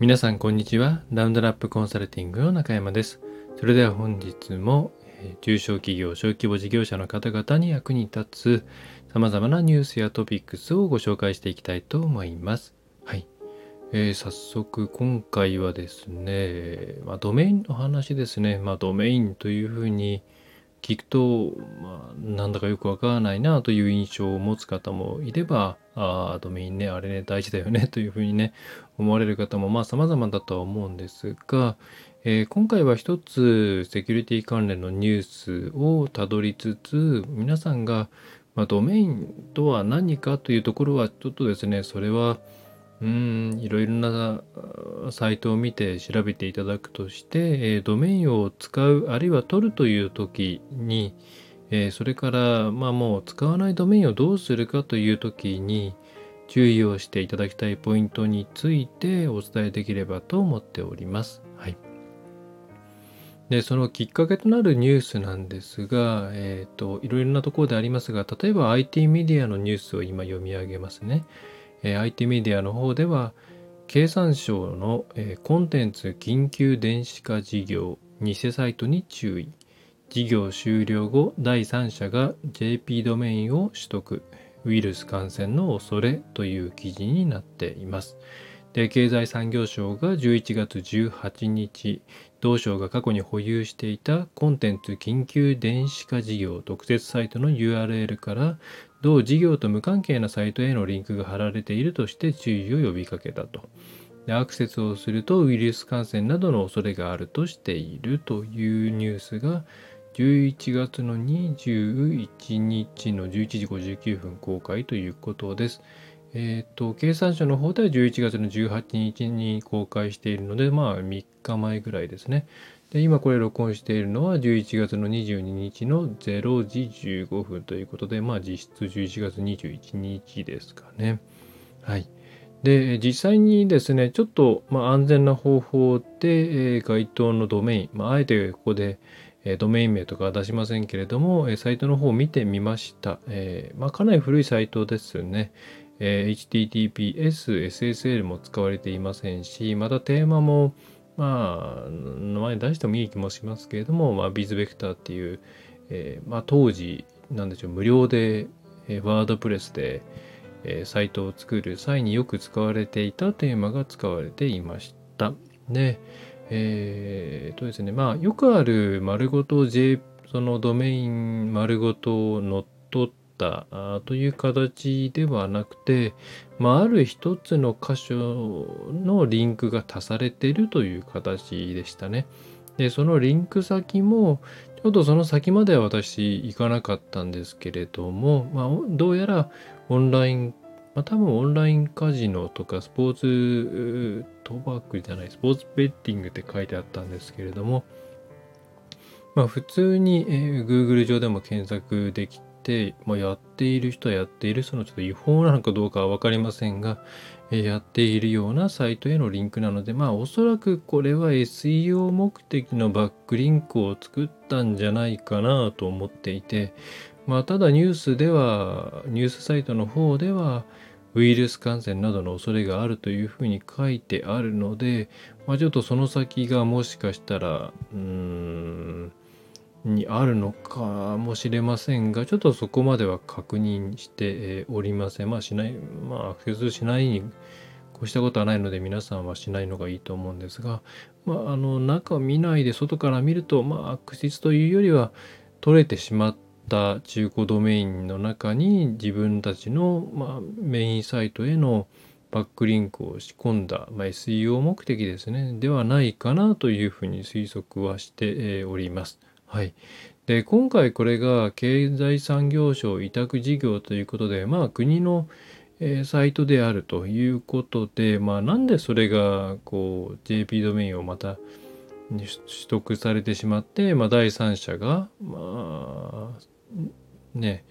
皆さんこんにちは。ラウンドラップコンサルティングの中山です。それでは本日も中小企業、小規模事業者の方々に役に立つ様々なニュースやトピックスをご紹介していきたいと思います。はい。えー、早速今回はですね、まあ、ドメインの話ですね。まあ、ドメインというふうに聞くと、まあ、なんだかよくわからないなという印象を持つ方もいれば、ああ、ドメインね、あれね、大事だよねというふうにね、思われる方もまあ様々だとは思うんですが、えー、今回は一つセキュリティ関連のニュースをたどりつつ、皆さんが、まあ、ドメインとは何かというところはちょっとですね、それは、うん、いろいろなサイトを見て調べていただくとして、えー、ドメインを使う、あるいは取るという時に、えー、それから、まあもう使わないドメインをどうするかという時に、注意をしていただきたいポイントについてお伝えできればと思っております。はい。で、そのきっかけとなるニュースなんですが、えっ、ー、と、いろいろなところでありますが、例えば IT メディアのニュースを今読み上げますね。えー、IT メディアの方では、経産省の、えー、コンテンツ緊急電子化事業偽サイトに注意。事業終了後、第三者が JP ドメインを取得。ウイルス感染の恐れという記事になっています。で経済産業省が11月18日、同省が過去に保有していたコンテンツ緊急電子化事業特設サイトの URL から同事業と無関係なサイトへのリンクが貼られているとして注意を呼びかけたと。でアクセスをするとウイルス感染などの恐れがあるとしているというニュースが11月の21日の11時59分公開ということです。えっ、ー、と、経産省の方では11月の18日に公開しているので、まあ3日前ぐらいですね。で、今これ録音しているのは11月の22日の0時15分ということで、まあ実質11月21日ですかね。はい。で、実際にですね、ちょっと、まあ、安全な方法で、えー、該当のドメイン、まあ、あえてここで、ドメイン名とかは出しませんけれども、サイトの方を見てみました。え、まあ、かなり古いサイトですよね。え、HTTPS、SSL も使われていませんし、またテーマも、まあ、名前出してもいい気もしますけれども、まあ、ビズベクターっていう、え、まあ、当時、なんでしょう、無料で、えー、ワードプレスで、え、サイトを作る際によく使われていたテーマが使われていました。で、えー、とですね、まあ、よくある丸ごと J、そのドメイン丸ごと乗っ取ったという形ではなくて、まあ、ある一つの箇所のリンクが足されているという形でしたね。で、そのリンク先も、ちょっとその先までは私行かなかったんですけれども、まあ、どうやらオンラインまあ、多分オンラインカジノとかスポーツ賭博じゃない、スポーツベッティングって書いてあったんですけれども、まあ普通に、えー、Google 上でも検索できて、まあ、やっている人はやっている、そのちょっと違法なのかどうかは分かりませんが、えー、やっているようなサイトへのリンクなので、まあおそらくこれは SEO 目的のバックリンクを作ったんじゃないかなと思っていて、まあ、ただニュースでは、ニュースサイトの方では、ウイルス感染などの恐れがあるというふうに書いてあるので、まあ、ちょっとその先がもしかしたら、うん、にあるのかもしれませんが、ちょっとそこまでは確認しておりません。まあしない、まあアクセスしないにこうしたことはないので皆さんはしないのがいいと思うんですが、まああの中を見ないで外から見ると、まあ悪質というよりは取れてしまってった中古ドメインの中に自分たちの、まあ、メインサイトへのバックリンクを仕込んだ、まあ、SEO 目的ですね、ではないかなというふうに推測はしております。はい。で、今回これが経済産業省委託事業ということで、まあ国のサイトであるということで、まあなんでそれがこう JP ドメインをまた取得されてしまって、まあ、第三者が、まあ、ね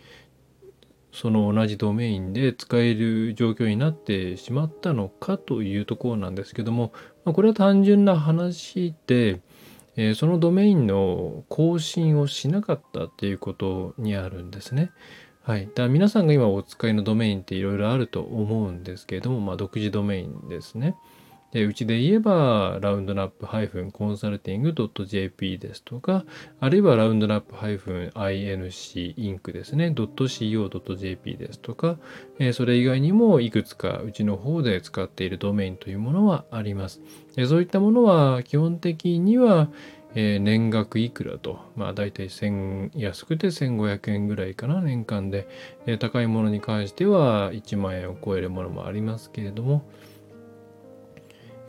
その同じドメインで使える状況になってしまったのかというところなんですけども、まあ、これは単純な話で、えー、そのドメインの更新をしなかったっていうことにあるんですね。はい。だから皆さんが今お使いのドメインっていろいろあると思うんですけれども、まあ、独自ドメインですね。でうちで言えば、ラウンドナップ -consulting.jp ですとか、あるいはラウンドナップ -inc インクですね、.co.jp ですとか、えそれ以外にもいくつかうちの方で使っているドメインというものはあります。でそういったものは基本的には、え、年額いくらと、まあ大体1000安くて1500円ぐらいかな、年間で、え、高いものに関しては1万円を超えるものもありますけれども、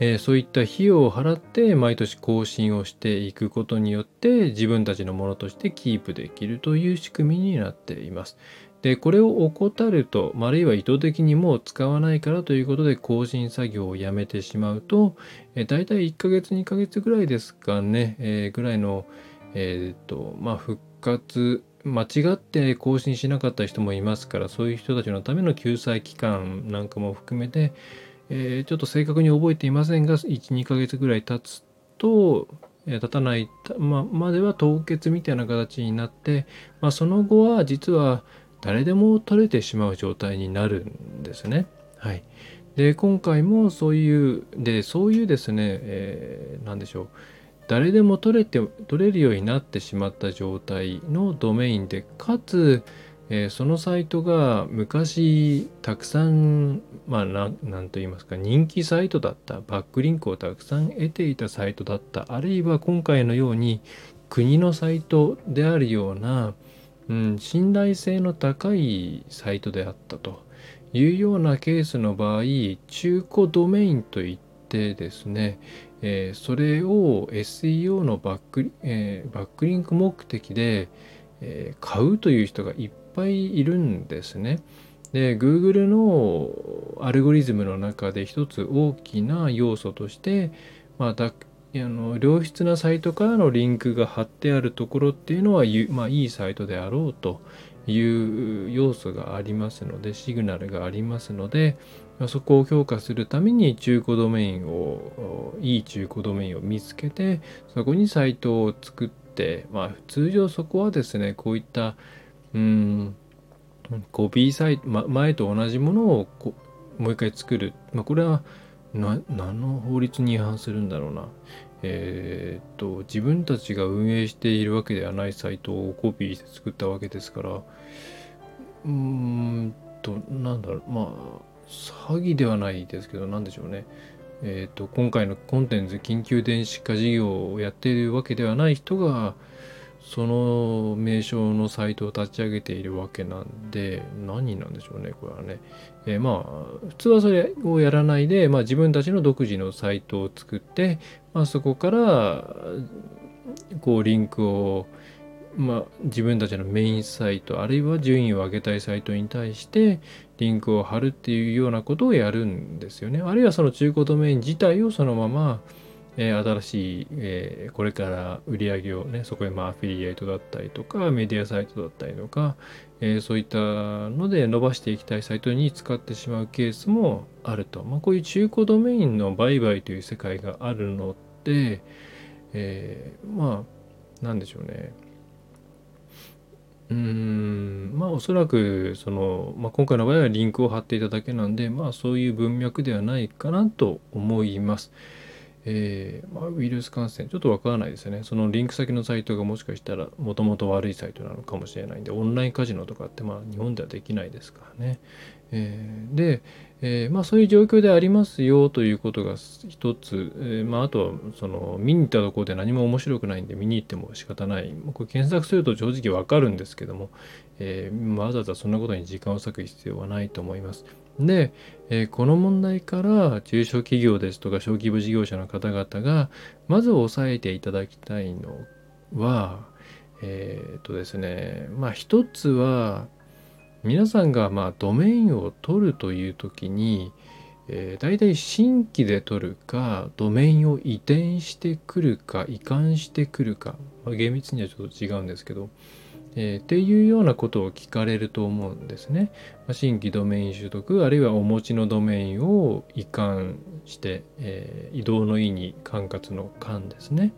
えー、そういった費用を払って毎年更新をしていくことによって自分たちのものとしてキープできるという仕組みになっています。で、これを怠ると、あるいは意図的にもう使わないからということで更新作業をやめてしまうと、え大体1ヶ月、2ヶ月ぐらいですかね、えー、ぐらいの、えっ、と、まあ、復活、間違って更新しなかった人もいますから、そういう人たちのための救済期間なんかも含めて、えー、ちょっと正確に覚えていませんが、1、2ヶ月ぐらい経つと、えー、経たない、ままでは凍結みたいな形になって、まあ、その後は実は、誰でも取れてしまう状態になるんですね。はい。で、今回もそういう、で、そういうですね、えー、でしょう。誰でも取れて、取れるようになってしまった状態のドメインで、かつ、えー、そのサイトが昔たくさん、まあな、なんと言いますか、人気サイトだった、バックリンクをたくさん得ていたサイトだった、あるいは今回のように国のサイトであるような、うん、信頼性の高いサイトであったというようなケースの場合中古ドメインといってですね、えー、それを SEO のバック,、えー、バックリンク目的で、え、買うという人がいっぱいいるんですね。で Google のアルゴリズムの中で一つ大きな要素として、まあ、あの良質なサイトからのリンクが貼ってあるところっていうのは、まあ、いいサイトであろうという要素がありますのでシグナルがありますのでそこを強化するために中古ドメインをいい中古ドメインを見つけてそこにサイトを作ってまあ通常そこはですねこういったうん。コピーサイト、ま、前と同じものをこもう一回作る、まあ、これはな何の法律に違反するんだろうな。えー、っと自分たちが運営しているわけではないサイトをコピーして作ったわけですから。うーんとなんだろう。まあ詐欺ではないですけど何でしょうね。えっ、と今回のコンテンツ緊急電子化事業をやっているわけではない人がその名称のサイトを立ち上げているわけなんで何なんでしょうねこれはね、えー、まあ普通はそれをやらないで、まあ、自分たちの独自のサイトを作って、まあ、そこからこうリンクをまあ、自分たちのメインサイトあるいは順位を上げたいサイトに対してリンクを貼るっていうようなことをやるんですよね。あるいはその中古ドメイン自体をそのままえー、新しい、えー、これから売り上げをね、そこへまあアフィリエイトだったりとか、メディアサイトだったりとか、えー、そういったので伸ばしていきたいサイトに使ってしまうケースもあると。まあ、こういう中古ドメインの売買という世界があるので、えー、まあ、なんでしょうね。うーん、まあおそらく、その、まあ、今回の場合はリンクを貼っていただけなんで、まあそういう文脈ではないかなと思います。えー、まあ、ウイルス感染、ちょっとわからないですよね。そのリンク先のサイトがもしかしたらもともと悪いサイトなのかもしれないんで、オンラインカジノとかってまあ日本ではできないですからね。えー、で、えー、まあそういう状況でありますよということが一つ、えー、まああとはその見に行ったところで何も面白くないんで見に行っても仕方ない。これ検索すると正直わかるんですけども、えー、わざわざそんなことに時間を割く必要はないと思います。で、え、この問題から中小企業ですとか小規模事業者の方々がまず押さえていただきたいのは、えっ、とですね、まあ一つは皆さんがまあドメインを取るという時に、えー、大体新規で取るかドメインを移転してくるか移管してくるか、まあ、厳密にはちょっと違うんですけど、えー、っていうようなことを聞かれると思うんですね。まあ、新規ドメイン取得、あるいはお持ちのドメインを移管して、えー、移動の意に管轄の管ですね。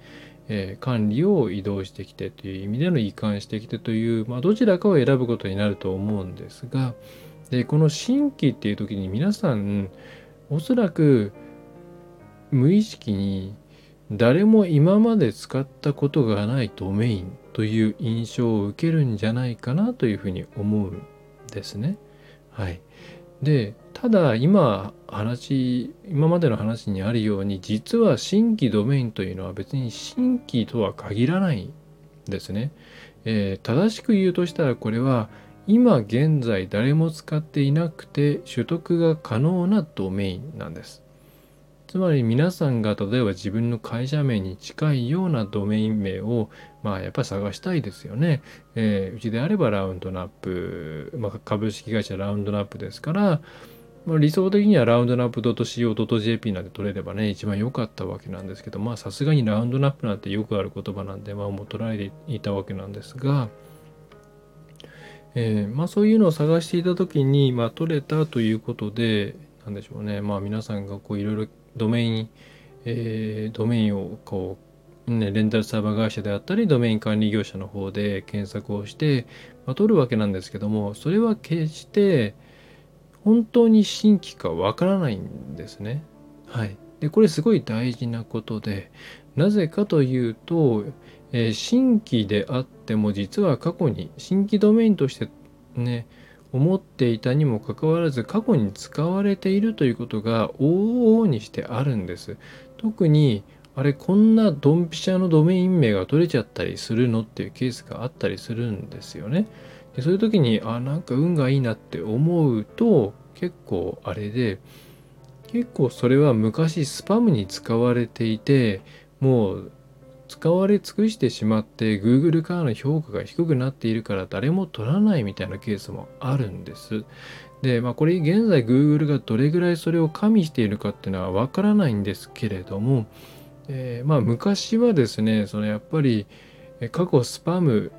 えー、管理を移動してきてという意味での移管してきてという、まあ、どちらかを選ぶことになると思うんですが、でこの新規っていう時に皆さん、おそらく無意識に誰も今まで使ったことがないドメインという印象を受けるんじゃないかなというふうに思うんですね。はい。で、ただ今話、今までの話にあるように実は新規ドメインというのは別に新規とは限らないんですね。えー、正しく言うとしたらこれは今現在誰も使っていなくて取得が可能なドメインなんです。つまり皆さんが例えば自分の会社名に近いようなドメイン名をまあやっぱり探したいですよね。えー、うちであればラウンドナップ、まあ、株式会社ラウンドナップですから、まあ、理想的にはラウンドナップ .co.jp なんて取れればね一番良かったわけなんですけどまあさすがにラウンドナップなんてよくある言葉なんでまあもう取られていたわけなんですが、えー、まあそういうのを探していた時にまあ取れたということでなんでしょうねまあ皆さんがこういろいろドメイン、えー、ドメインをこう、ね、レンタルサーバー会社であったり、ドメイン管理業者の方で検索をして、まあ、取るわけなんですけども、それは決して本当に新規かわからないんですね。はい。で、これすごい大事なことで、なぜかというと、えー、新規であっても実は過去に新規ドメインとしてね、思っていたにもかかわらず過去に使われているということが往々にしてあるんです。特にあれこんなドンピシャのドメイン名が取れちゃったりするのっていうケースがあったりするんですよね。でそういう時にあなんか運がいいなって思うと結構あれで結構それは昔スパムに使われていてもう使われ尽くしてしまって Google からの評価が低くなっているから誰も取らないみたいなケースもあるんです。で、まあこれ現在 Google がどれぐらいそれを加味しているかっていうのはわからないんですけれども、えー、まあ昔はですね、そのやっぱり過去スパム、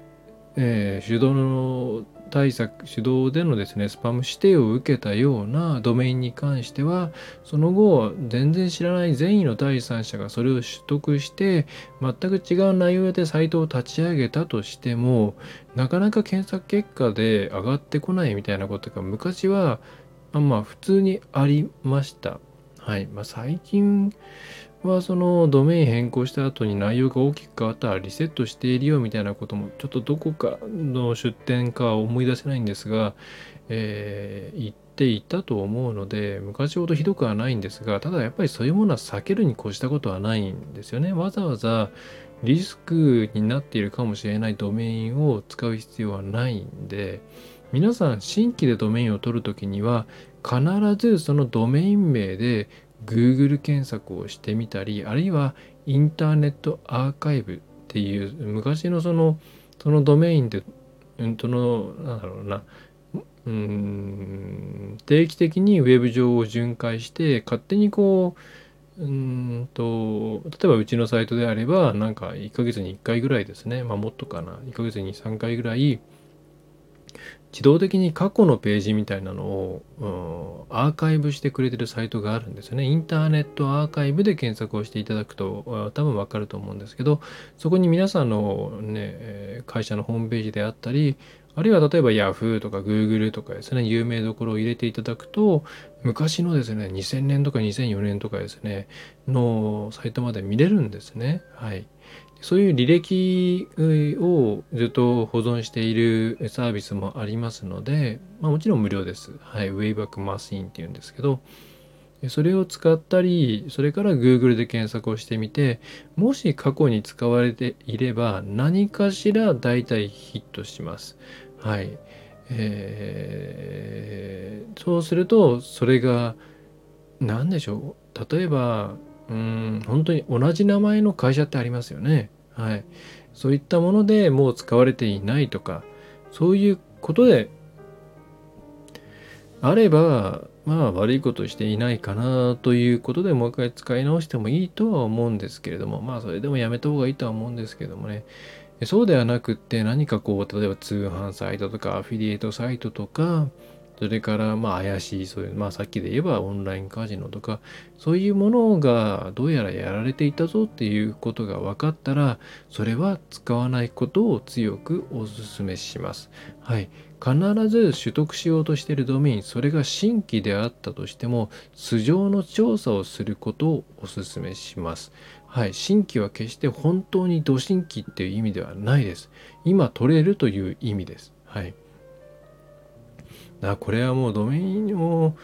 えー、手動の対策手動でのですねスパム指定を受けたようなドメインに関してはその後全然知らない善意の第三者がそれを取得して全く違う内容でサイトを立ち上げたとしてもなかなか検索結果で上がってこないみたいなことが昔はまあ普通にありました。はいまあ、最近はそのドメイン変更した後に内容が大きく変わったらリセットしているよみたいなこともちょっとどこかの出典か思い出せないんですが、えー、言っていたと思うので昔ほどひどくはないんですがただやっぱりそういうものは避けるに越したことはないんですよね。わざわざリスクになっているかもしれないドメインを使う必要はないんで皆さん新規でドメインを取るときには必ずそのドメイン名で Google 検索をしてみたりあるいはインターネットアーカイブっていう昔のそのそのドメインで、うん、そのなんだろうなうん定期的にウェブ上を巡回して勝手にこううんと例えばうちのサイトであればなんか1ヶ月に1回ぐらいですね。まあもっとかな。1ヶ月に3回ぐらい自動的に過去のページみたいなのを、アーカイブしてくれてるサイトがあるんですよね。インターネットアーカイブで検索をしていただくと多分わかると思うんですけど、そこに皆さんのね、会社のホームページであったり、あるいは例えば Yahoo とか Google とかですね、有名どころを入れていただくと、昔のですね、2000年とか2004年とかですね、のサイトまで見れるんですね。はい。そういう履歴をずっと保存しているサービスもありますので、まあ、もちろん無料です。はい。Wayback Machine っていうんですけど、それを使ったり、それから Google で検索をしてみて、もし過去に使われていれば何かしら大体ヒットします。はい。えー、そうすると、それが何でしょう。例えば、うん、本当に同じ名前の会社ってありますよね。はい。そういったものでもう使われていないとか、そういうことであれば、まあ悪いことしていないかなということでもう一回使い直してもいいとは思うんですけれども、まあそれでもやめた方がいいとは思うんですけどもね。そうではなくって何かこう、例えば通販サイトとかアフィリエイトサイトとか、それからまあ怪しいそういう、まあ、さっきで言えばオンラインカジノとかそういうものがどうやらやられていたぞっていうことが分かったらそれは使わないことを強くお勧めします。はい、必ず取得しようとしているドメインそれが新規であったとしても素性の調査をすることをお勧めします。はい、新規は決して本当にド新規っていう意味ではないです。今取れるという意味です。はい。だこれはもうドメインを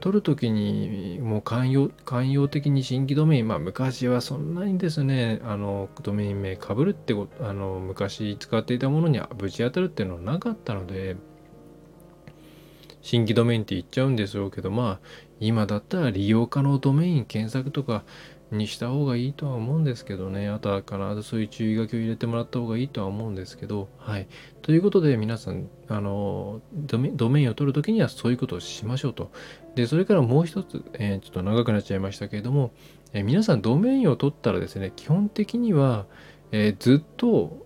取るときにもう寛容寛容的に新規ドメイン、まあ昔はそんなにですね、あのドメイン名かぶるってことあの昔使っていたものにぶち当たるっていうのはなかったので、新規ドメインって言っちゃうんでしょうけど、まあ今だったら利用可能ドメイン検索とかにした方がいいとは思うんですけどね。あとは必ずそういう注意書きを入れてもらった方がいいとは思うんですけど。はい。ということで皆さん、あの、ドメドメインを取るときにはそういうことをしましょうと。で、それからもう一つ、えー、ちょっと長くなっちゃいましたけれども、えー、皆さんドメインを取ったらですね、基本的には、えー、ずっと、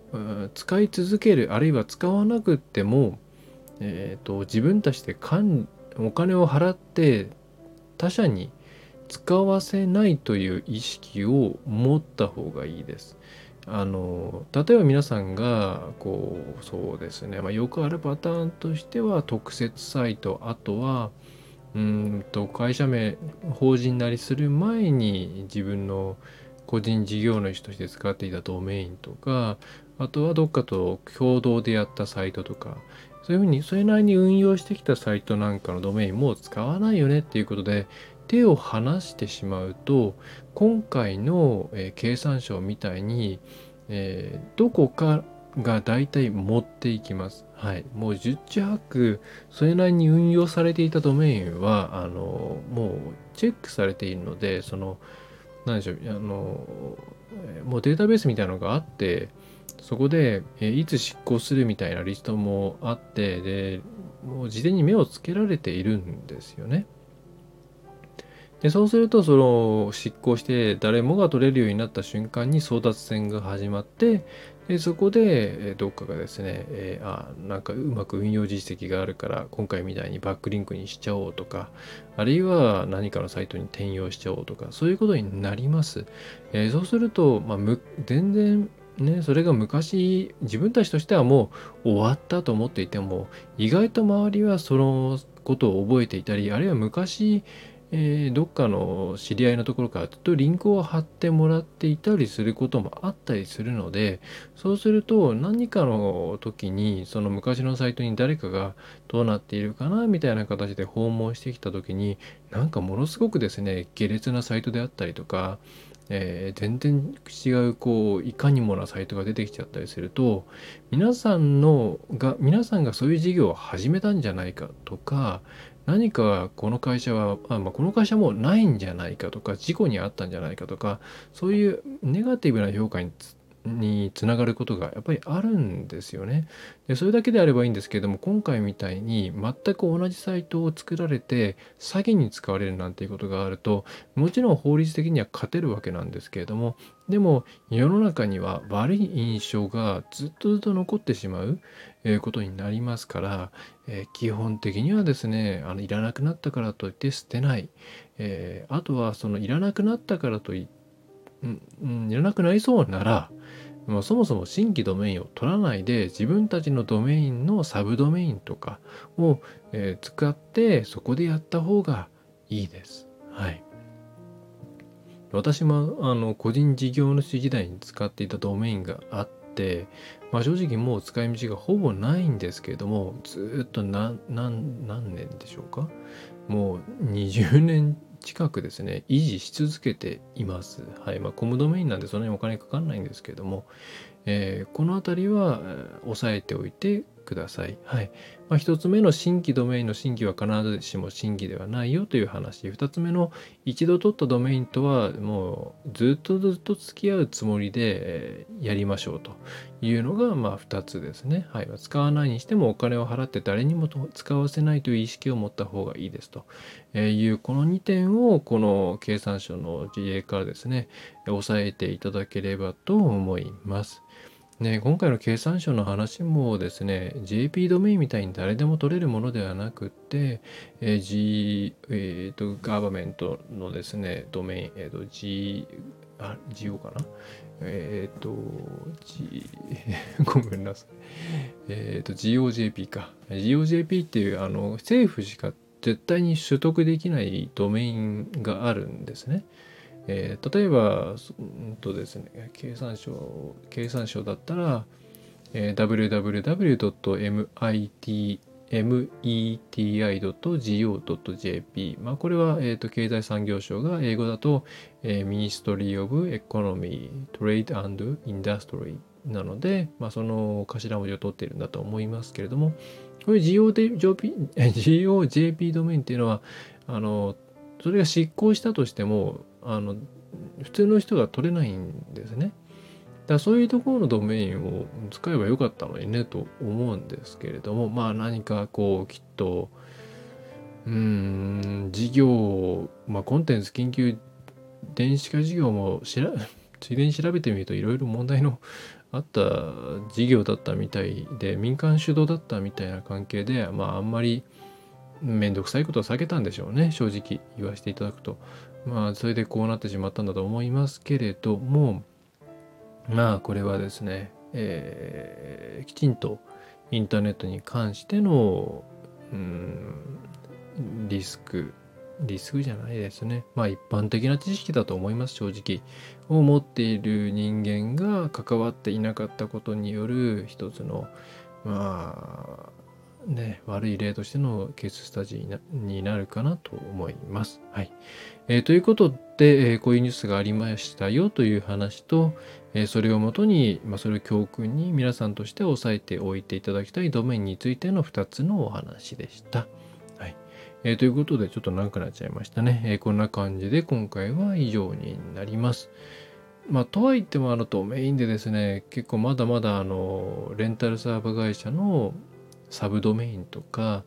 使い続ける、あるいは使わなくっても、えーと、自分たちでお金を払って他者に使わせないという意識を持った方がいいです。あの例えば皆さんがこうそうですね、まあ、よくあるパターンとしては特設サイトあとはうんと会社名法人なりする前に自分の個人事業主として使っていたドメインとかあとはどっかと共同でやったサイトとかそういうふうにそれなりに運用してきたサイトなんかのドメインも使わないよねっていうことで手を離してしまうと今回の、えー、経産省みたいに、えー、どこかが大体持っていきます。はい。もう十中八九、それなりに運用されていたドメインは、あの、もうチェックされているので、その、何でしょう、あの、もうデータベースみたいなのがあって、そこで、えいつ執行するみたいなリストもあって、で、もう事前に目をつけられているんですよね。でそうするとその執行して誰もが取れるようになった瞬間に争奪戦が始まってでそこでどっかがですね、えー、あなんかうまく運用実績があるから今回みたいにバックリンクにしちゃおうとかあるいは何かのサイトに転用しちゃおうとかそういうことになります。えー、そうすると、まあ、全然ね、それが昔自分たちとしてはもう終わったと思っていても意外と周りはそのことを覚えていたりあるいは昔えー、どっかの知り合いのところからずっとリンクを貼ってもらっていたりすることもあったりするのでそうすると何かの時にその昔のサイトに誰かがどうなっているかなみたいな形で訪問してきた時になんかものすごくですね下劣なサイトであったりとかえー、全然違うこういかにもなサイトが出てきちゃったりすると皆さんのが皆さんがそういう事業を始めたんじゃないかとか何かこの会社は、あまあ、この会社もないんじゃないかとか事故にあったんじゃないかとかそういうネガティブな評価につにつながることがやっぱりあるんですよね。でそれだけであればいいんですけれども今回みたいに全く同じサイトを作られて詐欺に使われるなんていうことがあるともちろん法律的には勝てるわけなんですけれどもでも世の中には悪い印象がずっとずっと残ってしまうことになりますから、えー、基本的にはですねあのいらなくなったからといって捨てない、えー、あとはそのいらなくなったからといって、うん、いらなくなりそうならもうそもそも新規ドメインを取らないで自分たちのドメインのサブドメインとかを、えー、使ってそこでやった方がいいです。はい。私もあの個人事業主時代に使っていたドメインがあって、まあ、正直もう使い道がほぼないんですけれどもずっと何何何年でしょうか？もう20年近くですね、維持し続けています。はい。まあ、コムドメインなんでそんなにお金かかんないんですけども、えー、この辺りは、押さえておいてください。はい。まあ、1つ目の新規ドメインの新規は必ずしも新規ではないよという話。2つ目の一度取ったドメインとはもうずっとずっと付き合うつもりでやりましょうというのがまあ2つですね。はい。使わないにしてもお金を払って誰にも使わせないという意識を持った方がいいですというこの2点をこの経産省の事例からですね、押さえていただければと思います。ね、今回の経産省の話もですね、JP ドメインみたいに誰でも取れるものではなくて、えー、G、えーと、ガバメントのですね、ドメイン、えーと、G、あ、GO かな？えっ、ー、と、G、ごめんなさい。えっ、ー、と、GOJP か。GOJP っていう、あの、政府しか絶対に取得できないドメインがあるんですね。えー、例えば、うんとですね、経産省、経産省だったら、えー、www.meti.go.jp、まあ、これは、えーと、経済産業省が英語だと、えー、Ministry of Economy, Trade and Industry なので、まあ、その頭文字を取っているんだと思いますけれども、こういう GOJP, GOJP ドメインっていうのは、あの、それが執行したとしても、あの普通の人が取れないんですね。だからそういうところのドメインを使えばよかったのにねと思うんですけれどもまあ何かこうきっとうん事業、まあ、コンテンツ緊急電子化事業もしらついでに調べてみるといろいろ問題のあった事業だったみたいで民間主導だったみたいな関係でまああんまり面倒くさいことは避けたんでしょうね正直言わせていただくとまあそれでこうなってしまったんだと思いますけれどもまあこれはですね、えー、きちんとインターネットに関してのうんリスクリスクじゃないですね。まあ一般的な知識だと思います、正直。を持っている人間が関わっていなかったことによる一つの、まあ、ね、悪い例としてのケーススタジーになるかなと思います。はい。えー、ということで、えー、こういうニュースがありましたよという話と、えー、それをもとに、まあ、それを教訓に皆さんとして押さえておいていただきたいドメインについての2つのお話でした。はい。え、ということで、ちょっと長くなっちゃいましたね。え、こんな感じで今回は以上になります。まあ、とはいっても、あの、ドメインでですね、結構まだまだ、あの、レンタルサーバー会社のサブドメインとか、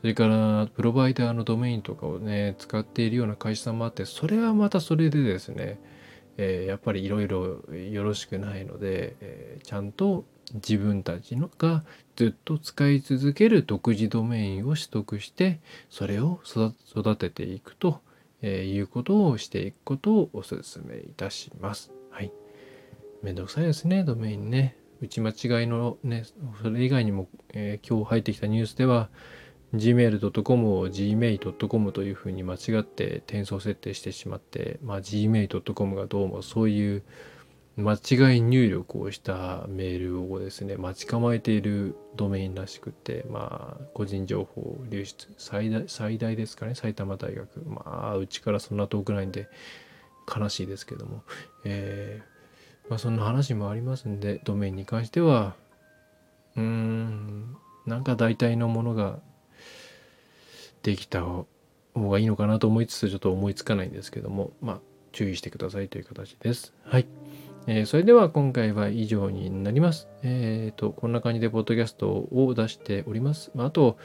それからプロバイダーのドメインとかをね、使っているような会社さんもあって、それはまたそれでですね、えー、やっぱりいろいろよろしくないので、えー、ちゃんと自分たちのがずっと使い続ける独自ドメインを取得してそれを育てていくと、えー、いうことをしていくことをお勧めいたします。はい。めんどくさいですね、ドメインね。打ち間違いのね、それ以外にも、えー、今日入ってきたニュースでは、gmail.com を gmail.com というふうに間違って転送設定してしまって、まあ、gmail.com がどうもそういう間違い入力をしたメールをですね、待ち構えているドメインらしくて、まあ、個人情報流出、最大、最大ですかね、埼玉大学。まあ、うちからそんな遠くないんで、悲しいですけども、え、まあ、そんな話もありますんで、ドメインに関しては、うーん、なんか大体のものができた方がいいのかなと思いつつちょっと思いつかないんですけどもまあ注意してくださいという形です。はい。えー、それでは今回は以上になります。えっ、ー、と、こんな感じでポッドキャストを出しております。まあと、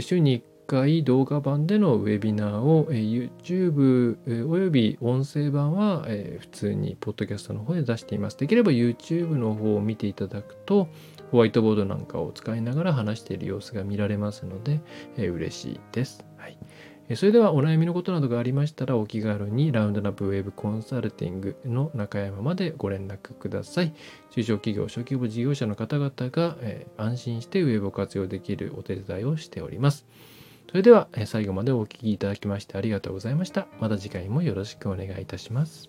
週に1回動画版でのウェビナーを、YouTube、および音声版は、普通にポッドキャストの方で出しています。できれば YouTube の方を見ていただくと、ホワイトボードなんかを使いながら話している様子が見られますので、嬉しいです。はい。それではお悩みのことなどがありましたらお気軽にラウンドナップウェブコンサルティングの中山までご連絡ください。中小企業、小規模事業者の方々が、安心してウェブを活用できるお手伝いをしております。それでは最後までお聴きいただきましてありがとうございました。また次回もよろしくお願いいたします。